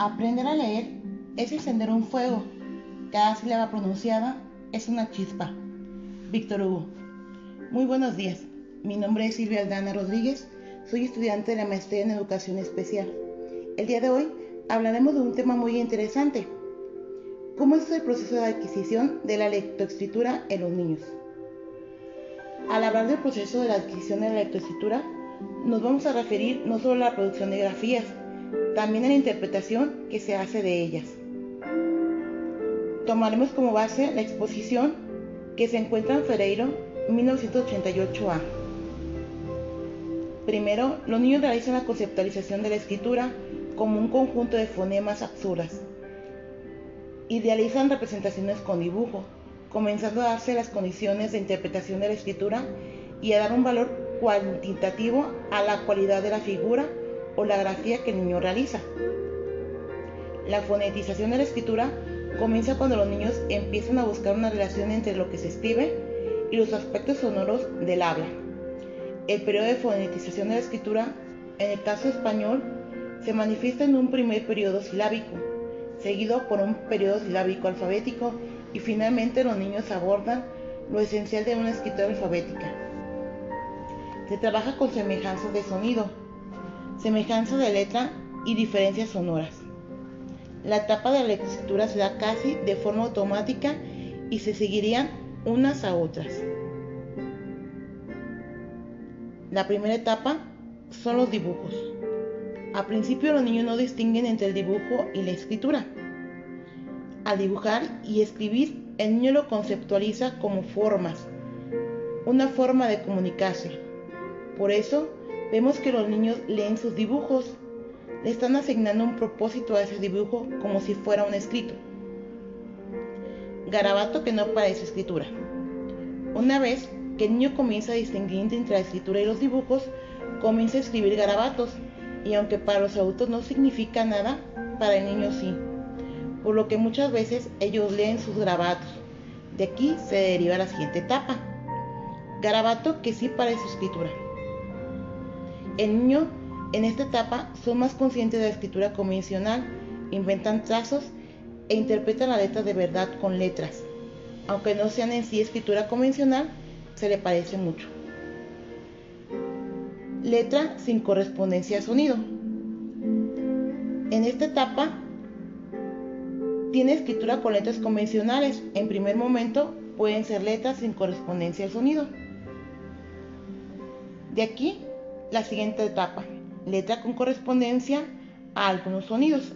Aprender a leer es encender un fuego. Cada sílaba pronunciada es una chispa. Víctor Hugo. Muy buenos días. Mi nombre es Silvia Aldana Rodríguez. Soy estudiante de la maestría en educación especial. El día de hoy hablaremos de un tema muy interesante. ¿Cómo es el proceso de adquisición de la lectoescritura en los niños? Al hablar del proceso de la adquisición de la lectoescritura, nos vamos a referir no solo a la producción de grafías, también en la interpretación que se hace de ellas. Tomaremos como base la exposición que se encuentra en Ferreiro 1988A. Primero, los niños realizan la conceptualización de la escritura como un conjunto de fonemas absurdas. Idealizan representaciones con dibujo, comenzando a darse las condiciones de interpretación de la escritura y a dar un valor cuantitativo a la cualidad de la figura o la grafía que el niño realiza. La fonetización de la escritura comienza cuando los niños empiezan a buscar una relación entre lo que se escribe y los aspectos sonoros del habla. El periodo de fonetización de la escritura, en el caso español, se manifiesta en un primer periodo silábico, seguido por un periodo silábico alfabético y finalmente los niños abordan lo esencial de una escritura alfabética. Se trabaja con semejanzas de sonido, semejanza de letra y diferencias sonoras. La etapa de la escritura se da casi de forma automática y se seguirían unas a otras. La primera etapa son los dibujos. A principio los niños no distinguen entre el dibujo y la escritura. Al dibujar y escribir, el niño lo conceptualiza como formas, una forma de comunicarse. Por eso, Vemos que los niños leen sus dibujos, le están asignando un propósito a ese dibujo como si fuera un escrito. Garabato que no parece escritura. Una vez que el niño comienza a distinguir entre la escritura y los dibujos, comienza a escribir garabatos, y aunque para los adultos no significa nada, para el niño sí. Por lo que muchas veces ellos leen sus garabatos. De aquí se deriva la siguiente etapa. Garabato que sí parece escritura. El niño en esta etapa son más conscientes de la escritura convencional, inventan trazos e interpretan la letra de verdad con letras. Aunque no sean en sí escritura convencional, se le parece mucho. Letra sin correspondencia a sonido. En esta etapa tiene escritura con letras convencionales. En primer momento pueden ser letras sin correspondencia al sonido. De aquí la siguiente etapa, letra con correspondencia a algunos sonidos.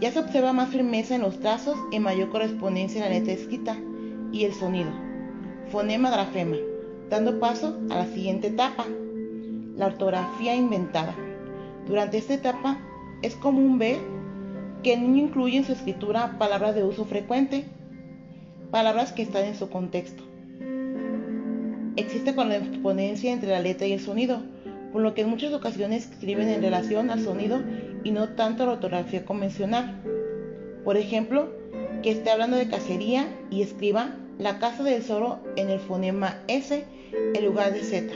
Ya se observa más firmeza en los trazos y mayor correspondencia en la letra escrita y el sonido. Fonema grafema, dando paso a la siguiente etapa, la ortografía inventada. Durante esta etapa es común ver que el niño incluye en su escritura palabras de uso frecuente, palabras que están en su contexto existe correspondencia entre la letra y el sonido, por lo que en muchas ocasiones escriben en relación al sonido y no tanto a la ortografía convencional. Por ejemplo, que esté hablando de cacería y escriba la casa del zorro en el fonema S en lugar de Z.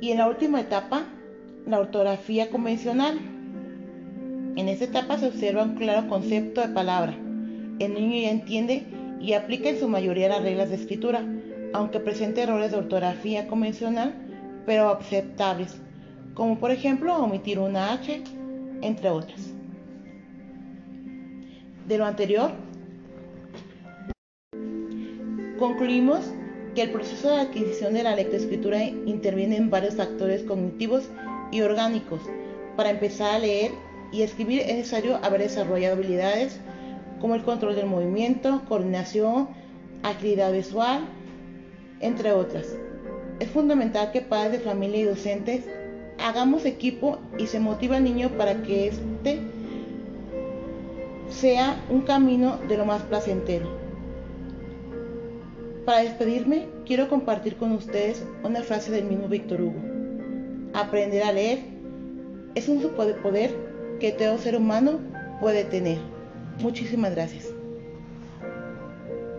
Y en la última etapa, la ortografía convencional. En esta etapa se observa un claro concepto de palabra. El niño ya entiende y aplica en su mayoría las reglas de escritura, aunque presente errores de ortografía convencional, pero aceptables, como por ejemplo omitir una H, entre otras. De lo anterior, concluimos que el proceso de adquisición de la lectoescritura interviene en varios factores cognitivos y orgánicos. Para empezar a leer y escribir es necesario haber desarrollado habilidades como el control del movimiento, coordinación, agilidad visual, entre otras. Es fundamental que padres de familia y docentes hagamos equipo y se motive al niño para que este sea un camino de lo más placentero. Para despedirme, quiero compartir con ustedes una frase del mismo Víctor Hugo. Aprender a leer es un superpoder que todo ser humano puede tener. Muchísimas gracias.